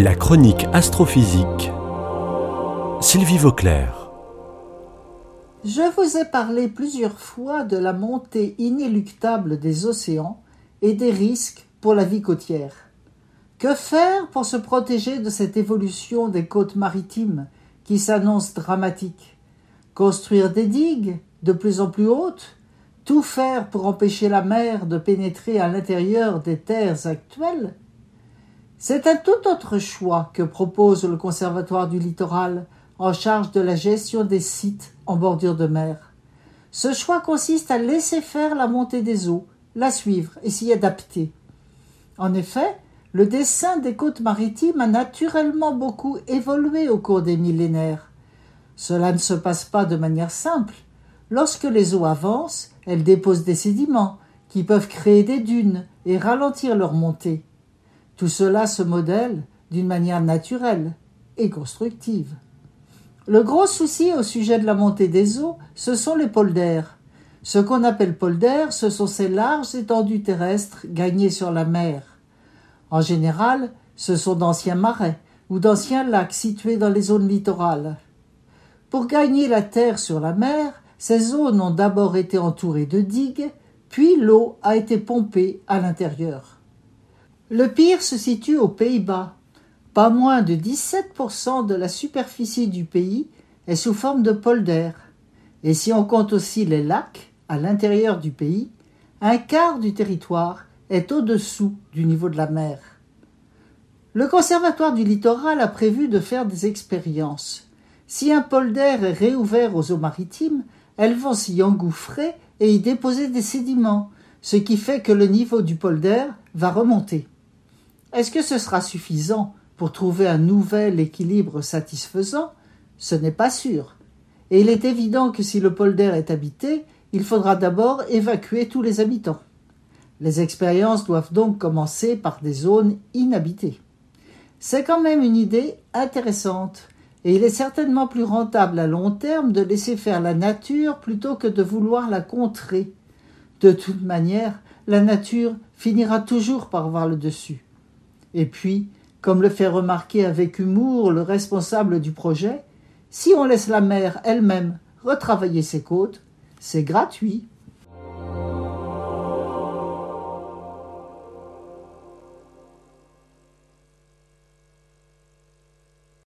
La chronique astrophysique. Sylvie Vauclair. Je vous ai parlé plusieurs fois de la montée inéluctable des océans et des risques pour la vie côtière. Que faire pour se protéger de cette évolution des côtes maritimes qui s'annonce dramatique Construire des digues de plus en plus hautes? Tout faire pour empêcher la mer de pénétrer à l'intérieur des terres actuelles? C'est un tout autre choix que propose le Conservatoire du littoral en charge de la gestion des sites en bordure de mer. Ce choix consiste à laisser faire la montée des eaux, la suivre et s'y adapter. En effet, le dessin des côtes maritimes a naturellement beaucoup évolué au cours des millénaires. Cela ne se passe pas de manière simple. Lorsque les eaux avancent, elles déposent des sédiments qui peuvent créer des dunes et ralentir leur montée. Tout cela se modèle d'une manière naturelle et constructive. Le gros souci au sujet de la montée des eaux, ce sont les polders. Ce qu'on appelle polders, ce sont ces larges étendues terrestres gagnées sur la mer. En général, ce sont d'anciens marais ou d'anciens lacs situés dans les zones littorales. Pour gagner la terre sur la mer, ces zones ont d'abord été entourées de digues, puis l'eau a été pompée à l'intérieur. Le pire se situe aux Pays-Bas, pas moins de 17% de la superficie du pays est sous forme de polder. Et si on compte aussi les lacs à l'intérieur du pays, un quart du territoire est au-dessous du niveau de la mer. Le Conservatoire du littoral a prévu de faire des expériences. Si un polder est réouvert aux eaux maritimes, elles vont s'y engouffrer et y déposer des sédiments, ce qui fait que le niveau du polder va remonter. Est-ce que ce sera suffisant pour trouver un nouvel équilibre satisfaisant, ce n'est pas sûr. Et il est évident que si le polder est habité, il faudra d'abord évacuer tous les habitants. Les expériences doivent donc commencer par des zones inhabitées. C'est quand même une idée intéressante, et il est certainement plus rentable à long terme de laisser faire la nature plutôt que de vouloir la contrer. De toute manière, la nature finira toujours par voir le dessus. Et puis, comme le fait remarquer avec humour le responsable du projet, si on laisse la mer elle-même retravailler ses côtes, c'est gratuit.